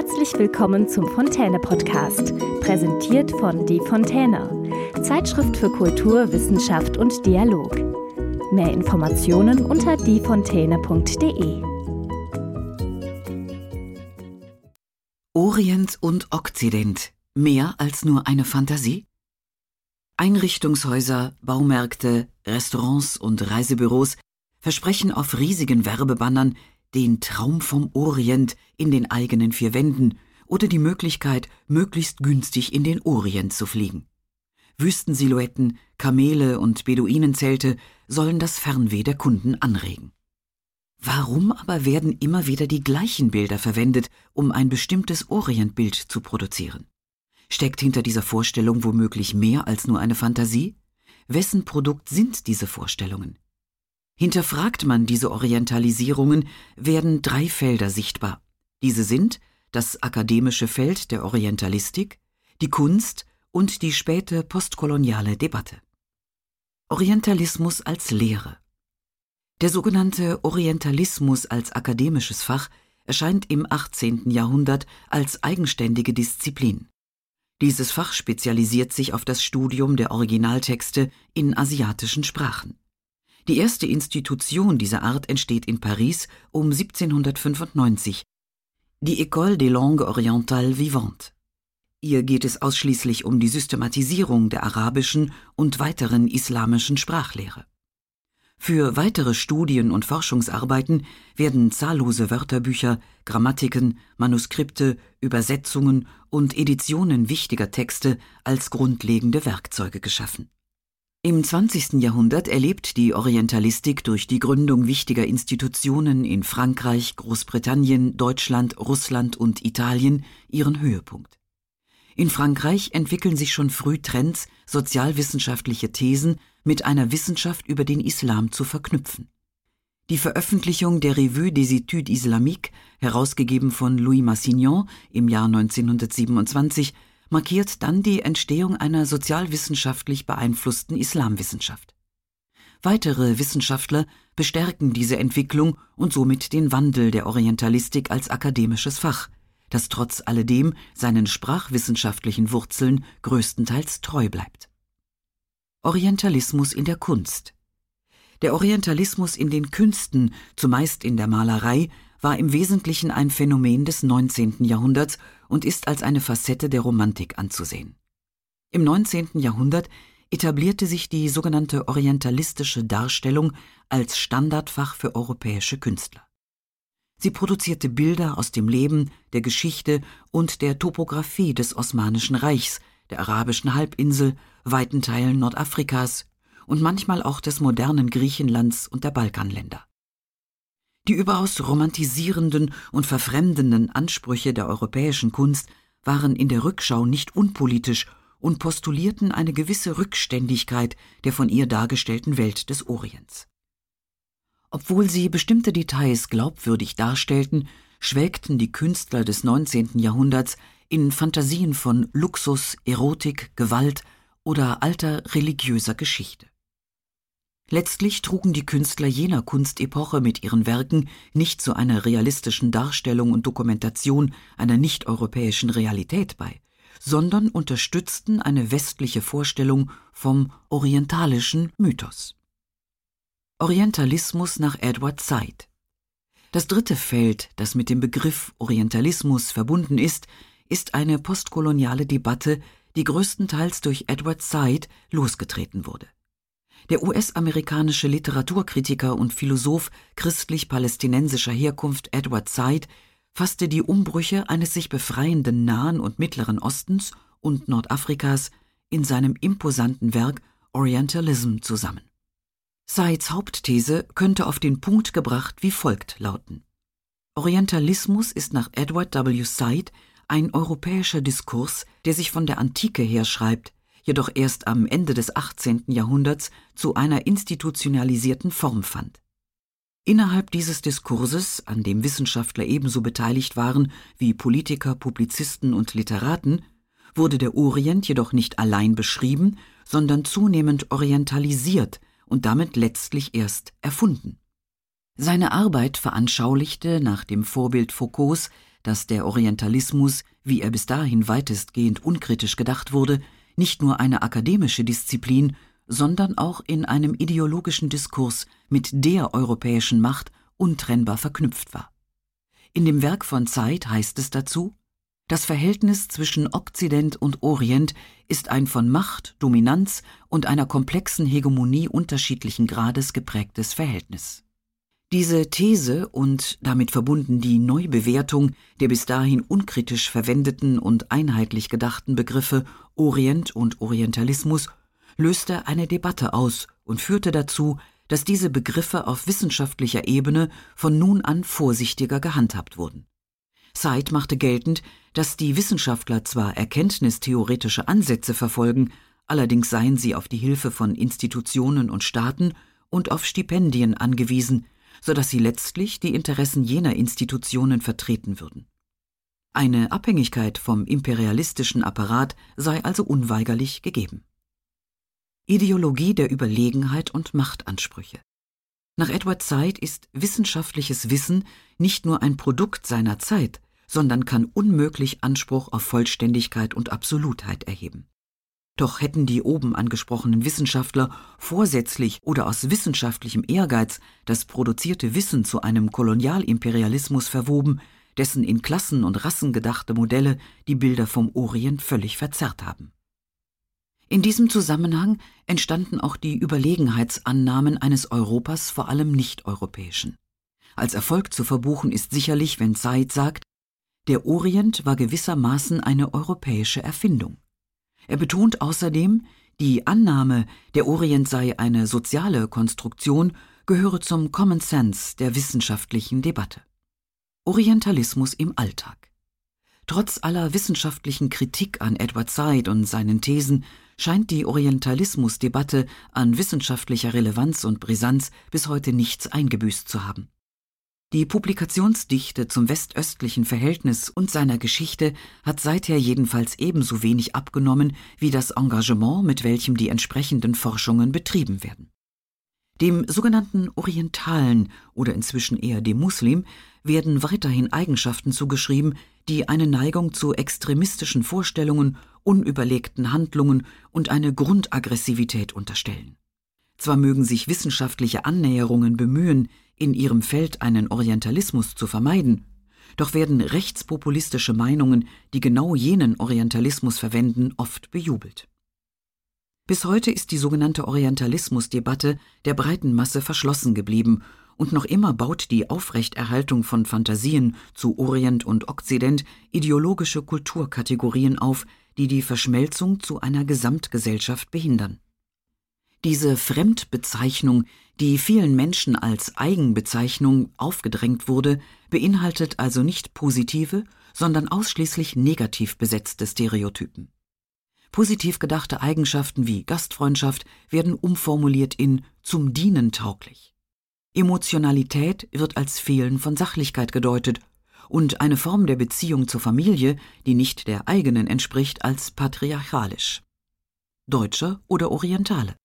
Herzlich willkommen zum Fontäne Podcast, präsentiert von Die Fontäne, Zeitschrift für Kultur, Wissenschaft und Dialog. Mehr Informationen unter diefontäne.de. Orient und Okzident, mehr als nur eine Fantasie? Einrichtungshäuser, Baumärkte, Restaurants und Reisebüros versprechen auf riesigen Werbebannern den Traum vom Orient in den eigenen vier Wänden oder die Möglichkeit, möglichst günstig in den Orient zu fliegen. Wüstensilhouetten, Kamele und Beduinenzelte sollen das Fernweh der Kunden anregen. Warum aber werden immer wieder die gleichen Bilder verwendet, um ein bestimmtes Orientbild zu produzieren? Steckt hinter dieser Vorstellung womöglich mehr als nur eine Fantasie? Wessen Produkt sind diese Vorstellungen? Hinterfragt man diese Orientalisierungen, werden drei Felder sichtbar. Diese sind das akademische Feld der Orientalistik, die Kunst und die späte postkoloniale Debatte. Orientalismus als Lehre. Der sogenannte Orientalismus als akademisches Fach erscheint im 18. Jahrhundert als eigenständige Disziplin. Dieses Fach spezialisiert sich auf das Studium der Originaltexte in asiatischen Sprachen. Die erste Institution dieser Art entsteht in Paris um 1795, die École des Langues Orientales Vivantes. Ihr geht es ausschließlich um die Systematisierung der arabischen und weiteren islamischen Sprachlehre. Für weitere Studien und Forschungsarbeiten werden zahllose Wörterbücher, Grammatiken, Manuskripte, Übersetzungen und Editionen wichtiger Texte als grundlegende Werkzeuge geschaffen. Im 20. Jahrhundert erlebt die Orientalistik durch die Gründung wichtiger Institutionen in Frankreich, Großbritannien, Deutschland, Russland und Italien ihren Höhepunkt. In Frankreich entwickeln sich schon früh Trends, sozialwissenschaftliche Thesen mit einer Wissenschaft über den Islam zu verknüpfen. Die Veröffentlichung der Revue des Études Islamiques, herausgegeben von Louis Massignon im Jahr 1927, markiert dann die Entstehung einer sozialwissenschaftlich beeinflussten Islamwissenschaft. Weitere Wissenschaftler bestärken diese Entwicklung und somit den Wandel der Orientalistik als akademisches Fach, das trotz alledem seinen sprachwissenschaftlichen Wurzeln größtenteils treu bleibt. Orientalismus in der Kunst Der Orientalismus in den Künsten, zumeist in der Malerei, war im Wesentlichen ein Phänomen des 19. Jahrhunderts und ist als eine Facette der Romantik anzusehen. Im 19. Jahrhundert etablierte sich die sogenannte orientalistische Darstellung als Standardfach für europäische Künstler. Sie produzierte Bilder aus dem Leben, der Geschichte und der Topographie des Osmanischen Reichs, der arabischen Halbinsel, weiten Teilen Nordafrikas und manchmal auch des modernen Griechenlands und der Balkanländer. Die überaus romantisierenden und verfremdenden Ansprüche der europäischen Kunst waren in der Rückschau nicht unpolitisch und postulierten eine gewisse Rückständigkeit der von ihr dargestellten Welt des Orients. Obwohl sie bestimmte Details glaubwürdig darstellten, schwelgten die Künstler des 19. Jahrhunderts in Fantasien von Luxus, Erotik, Gewalt oder alter religiöser Geschichte. Letztlich trugen die Künstler jener Kunstepoche mit ihren Werken nicht zu einer realistischen Darstellung und Dokumentation einer nicht-europäischen Realität bei, sondern unterstützten eine westliche Vorstellung vom orientalischen Mythos. Orientalismus nach Edward Said Das dritte Feld, das mit dem Begriff Orientalismus verbunden ist, ist eine postkoloniale Debatte, die größtenteils durch Edward Said losgetreten wurde. Der US-amerikanische Literaturkritiker und Philosoph christlich-palästinensischer Herkunft Edward Said fasste die Umbrüche eines sich befreienden Nahen und Mittleren Ostens und Nordafrikas in seinem imposanten Werk Orientalism zusammen. Saids Hauptthese könnte auf den Punkt gebracht wie folgt lauten. Orientalismus ist nach Edward W. Said ein europäischer Diskurs, der sich von der Antike her schreibt, jedoch erst am Ende des 18. Jahrhunderts zu einer institutionalisierten Form fand. Innerhalb dieses Diskurses, an dem Wissenschaftler ebenso beteiligt waren wie Politiker, Publizisten und Literaten, wurde der Orient jedoch nicht allein beschrieben, sondern zunehmend orientalisiert und damit letztlich erst erfunden. Seine Arbeit veranschaulichte nach dem Vorbild Foucaults dass der Orientalismus, wie er bis dahin weitestgehend unkritisch gedacht wurde, nicht nur eine akademische Disziplin, sondern auch in einem ideologischen Diskurs mit der europäischen Macht untrennbar verknüpft war. In dem Werk von Zeit heißt es dazu, das Verhältnis zwischen Okzident und Orient ist ein von Macht, Dominanz und einer komplexen Hegemonie unterschiedlichen Grades geprägtes Verhältnis. Diese These und damit verbunden die Neubewertung der bis dahin unkritisch verwendeten und einheitlich gedachten Begriffe Orient und Orientalismus löste eine Debatte aus und führte dazu, dass diese Begriffe auf wissenschaftlicher Ebene von nun an vorsichtiger gehandhabt wurden. Said machte geltend, dass die Wissenschaftler zwar erkenntnistheoretische Ansätze verfolgen, allerdings seien sie auf die Hilfe von Institutionen und Staaten und auf Stipendien angewiesen, so dass sie letztlich die Interessen jener Institutionen vertreten würden. Eine Abhängigkeit vom imperialistischen Apparat sei also unweigerlich gegeben. Ideologie der Überlegenheit und Machtansprüche. Nach Edward Said ist wissenschaftliches Wissen nicht nur ein Produkt seiner Zeit, sondern kann unmöglich Anspruch auf Vollständigkeit und Absolutheit erheben. Doch hätten die oben angesprochenen Wissenschaftler vorsätzlich oder aus wissenschaftlichem Ehrgeiz das produzierte Wissen zu einem Kolonialimperialismus verwoben, dessen in Klassen und Rassen gedachte Modelle die Bilder vom Orient völlig verzerrt haben. In diesem Zusammenhang entstanden auch die Überlegenheitsannahmen eines Europas vor allem nicht-europäischen. Als Erfolg zu verbuchen ist sicherlich, wenn Said sagt, der Orient war gewissermaßen eine europäische Erfindung. Er betont außerdem, die Annahme, der Orient sei eine soziale Konstruktion, gehöre zum Common Sense der wissenschaftlichen Debatte. Orientalismus im Alltag. Trotz aller wissenschaftlichen Kritik an Edward Said und seinen Thesen scheint die Orientalismusdebatte an wissenschaftlicher Relevanz und Brisanz bis heute nichts eingebüßt zu haben. Die Publikationsdichte zum westöstlichen Verhältnis und seiner Geschichte hat seither jedenfalls ebenso wenig abgenommen wie das Engagement, mit welchem die entsprechenden Forschungen betrieben werden. Dem sogenannten Orientalen oder inzwischen eher dem Muslim werden weiterhin Eigenschaften zugeschrieben, die eine Neigung zu extremistischen Vorstellungen, unüberlegten Handlungen und eine Grundaggressivität unterstellen. Zwar mögen sich wissenschaftliche Annäherungen bemühen, in ihrem Feld einen Orientalismus zu vermeiden, doch werden rechtspopulistische Meinungen, die genau jenen Orientalismus verwenden, oft bejubelt. Bis heute ist die sogenannte Orientalismusdebatte der breiten Masse verschlossen geblieben und noch immer baut die Aufrechterhaltung von Fantasien zu Orient und Okzident ideologische Kulturkategorien auf, die die Verschmelzung zu einer Gesamtgesellschaft behindern. Diese Fremdbezeichnung, die vielen Menschen als Eigenbezeichnung aufgedrängt wurde, beinhaltet also nicht positive, sondern ausschließlich negativ besetzte Stereotypen. Positiv gedachte Eigenschaften wie Gastfreundschaft werden umformuliert in zum Dienen tauglich. Emotionalität wird als Fehlen von Sachlichkeit gedeutet und eine Form der Beziehung zur Familie, die nicht der eigenen entspricht, als patriarchalisch. Deutscher oder Orientale.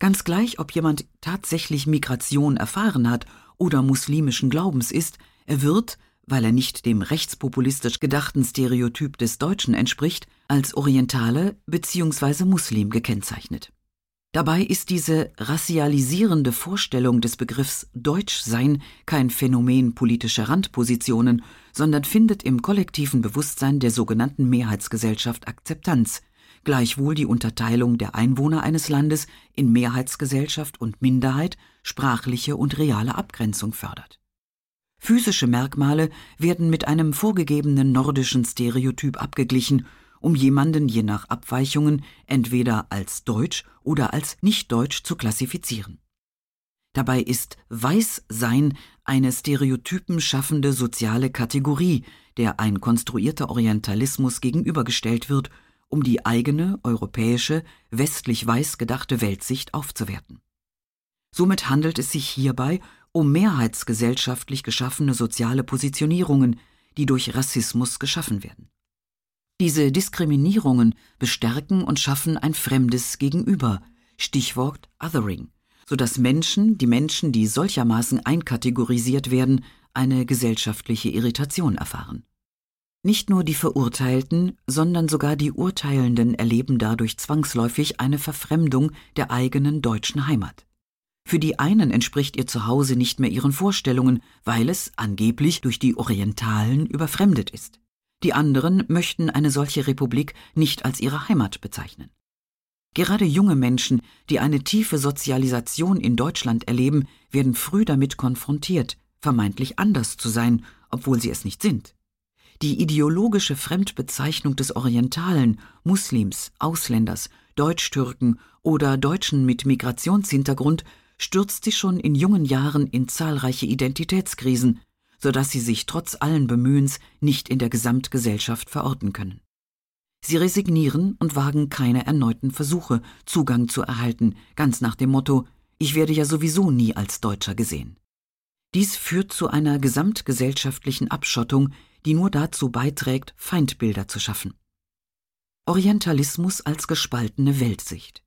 Ganz gleich, ob jemand tatsächlich Migration erfahren hat oder muslimischen Glaubens ist, er wird, weil er nicht dem rechtspopulistisch gedachten Stereotyp des Deutschen entspricht, als Orientale bzw. Muslim gekennzeichnet. Dabei ist diese rassialisierende Vorstellung des Begriffs Deutschsein kein Phänomen politischer Randpositionen, sondern findet im kollektiven Bewusstsein der sogenannten Mehrheitsgesellschaft Akzeptanz, gleichwohl die Unterteilung der Einwohner eines Landes in Mehrheitsgesellschaft und Minderheit sprachliche und reale Abgrenzung fördert. Physische Merkmale werden mit einem vorgegebenen nordischen Stereotyp abgeglichen, um jemanden je nach Abweichungen entweder als deutsch oder als nicht deutsch zu klassifizieren. Dabei ist Weißsein eine Stereotypen schaffende soziale Kategorie, der ein konstruierter Orientalismus gegenübergestellt wird um die eigene, europäische, westlich weiß gedachte Weltsicht aufzuwerten. Somit handelt es sich hierbei um mehrheitsgesellschaftlich geschaffene soziale Positionierungen, die durch Rassismus geschaffen werden. Diese Diskriminierungen bestärken und schaffen ein fremdes Gegenüber, Stichwort Othering, sodass Menschen, die Menschen, die solchermaßen einkategorisiert werden, eine gesellschaftliche Irritation erfahren. Nicht nur die Verurteilten, sondern sogar die Urteilenden erleben dadurch zwangsläufig eine Verfremdung der eigenen deutschen Heimat. Für die einen entspricht ihr Zuhause nicht mehr ihren Vorstellungen, weil es angeblich durch die Orientalen überfremdet ist. Die anderen möchten eine solche Republik nicht als ihre Heimat bezeichnen. Gerade junge Menschen, die eine tiefe Sozialisation in Deutschland erleben, werden früh damit konfrontiert, vermeintlich anders zu sein, obwohl sie es nicht sind. Die ideologische Fremdbezeichnung des Orientalen, Muslims, Ausländers, Deutschtürken oder Deutschen mit Migrationshintergrund stürzt sie schon in jungen Jahren in zahlreiche Identitätskrisen, so dass sie sich trotz allen Bemühens nicht in der Gesamtgesellschaft verorten können. Sie resignieren und wagen keine erneuten Versuche, Zugang zu erhalten, ganz nach dem Motto Ich werde ja sowieso nie als Deutscher gesehen. Dies führt zu einer gesamtgesellschaftlichen Abschottung, die nur dazu beiträgt, Feindbilder zu schaffen. Orientalismus als gespaltene Weltsicht.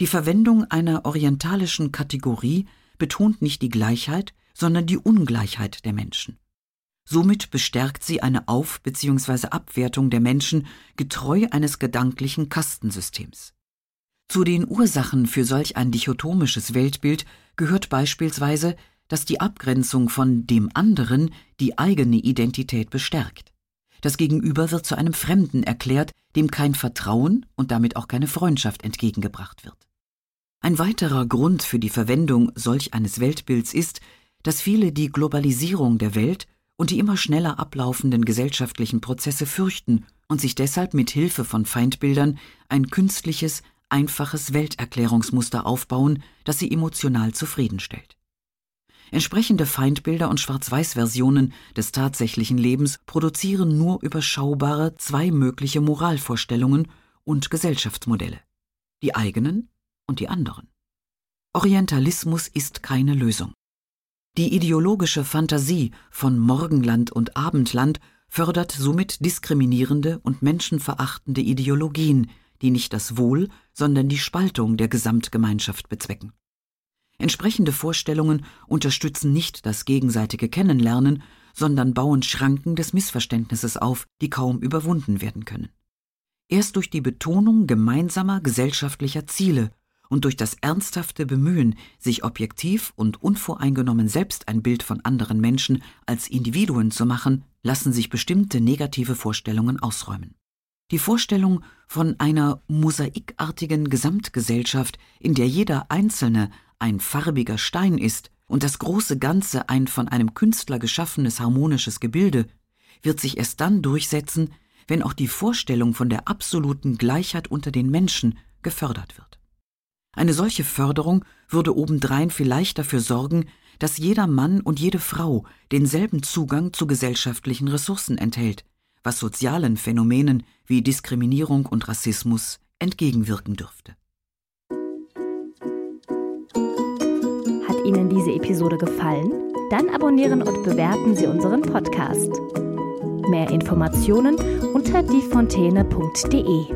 Die Verwendung einer orientalischen Kategorie betont nicht die Gleichheit, sondern die Ungleichheit der Menschen. Somit bestärkt sie eine Auf- bzw. Abwertung der Menschen getreu eines gedanklichen Kastensystems. Zu den Ursachen für solch ein dichotomisches Weltbild gehört beispielsweise dass die Abgrenzung von dem anderen die eigene Identität bestärkt. Das Gegenüber wird zu einem Fremden erklärt, dem kein Vertrauen und damit auch keine Freundschaft entgegengebracht wird. Ein weiterer Grund für die Verwendung solch eines Weltbilds ist, dass viele die Globalisierung der Welt und die immer schneller ablaufenden gesellschaftlichen Prozesse fürchten und sich deshalb mit Hilfe von Feindbildern ein künstliches, einfaches Welterklärungsmuster aufbauen, das sie emotional zufriedenstellt. Entsprechende Feindbilder und Schwarz-Weiß-Versionen des tatsächlichen Lebens produzieren nur überschaubare zwei mögliche Moralvorstellungen und Gesellschaftsmodelle. Die eigenen und die anderen. Orientalismus ist keine Lösung. Die ideologische Fantasie von Morgenland und Abendland fördert somit diskriminierende und menschenverachtende Ideologien, die nicht das Wohl, sondern die Spaltung der Gesamtgemeinschaft bezwecken. Entsprechende Vorstellungen unterstützen nicht das gegenseitige Kennenlernen, sondern bauen Schranken des Missverständnisses auf, die kaum überwunden werden können. Erst durch die Betonung gemeinsamer gesellschaftlicher Ziele und durch das ernsthafte Bemühen, sich objektiv und unvoreingenommen selbst ein Bild von anderen Menschen als Individuen zu machen, lassen sich bestimmte negative Vorstellungen ausräumen. Die Vorstellung von einer mosaikartigen Gesamtgesellschaft, in der jeder Einzelne ein farbiger Stein ist und das große Ganze ein von einem Künstler geschaffenes harmonisches Gebilde, wird sich erst dann durchsetzen, wenn auch die Vorstellung von der absoluten Gleichheit unter den Menschen gefördert wird. Eine solche Förderung würde obendrein vielleicht dafür sorgen, dass jeder Mann und jede Frau denselben Zugang zu gesellschaftlichen Ressourcen enthält, was sozialen Phänomenen wie Diskriminierung und Rassismus entgegenwirken dürfte. Ihnen diese Episode gefallen? Dann abonnieren und bewerten Sie unseren Podcast. Mehr Informationen unter diefontäne.de.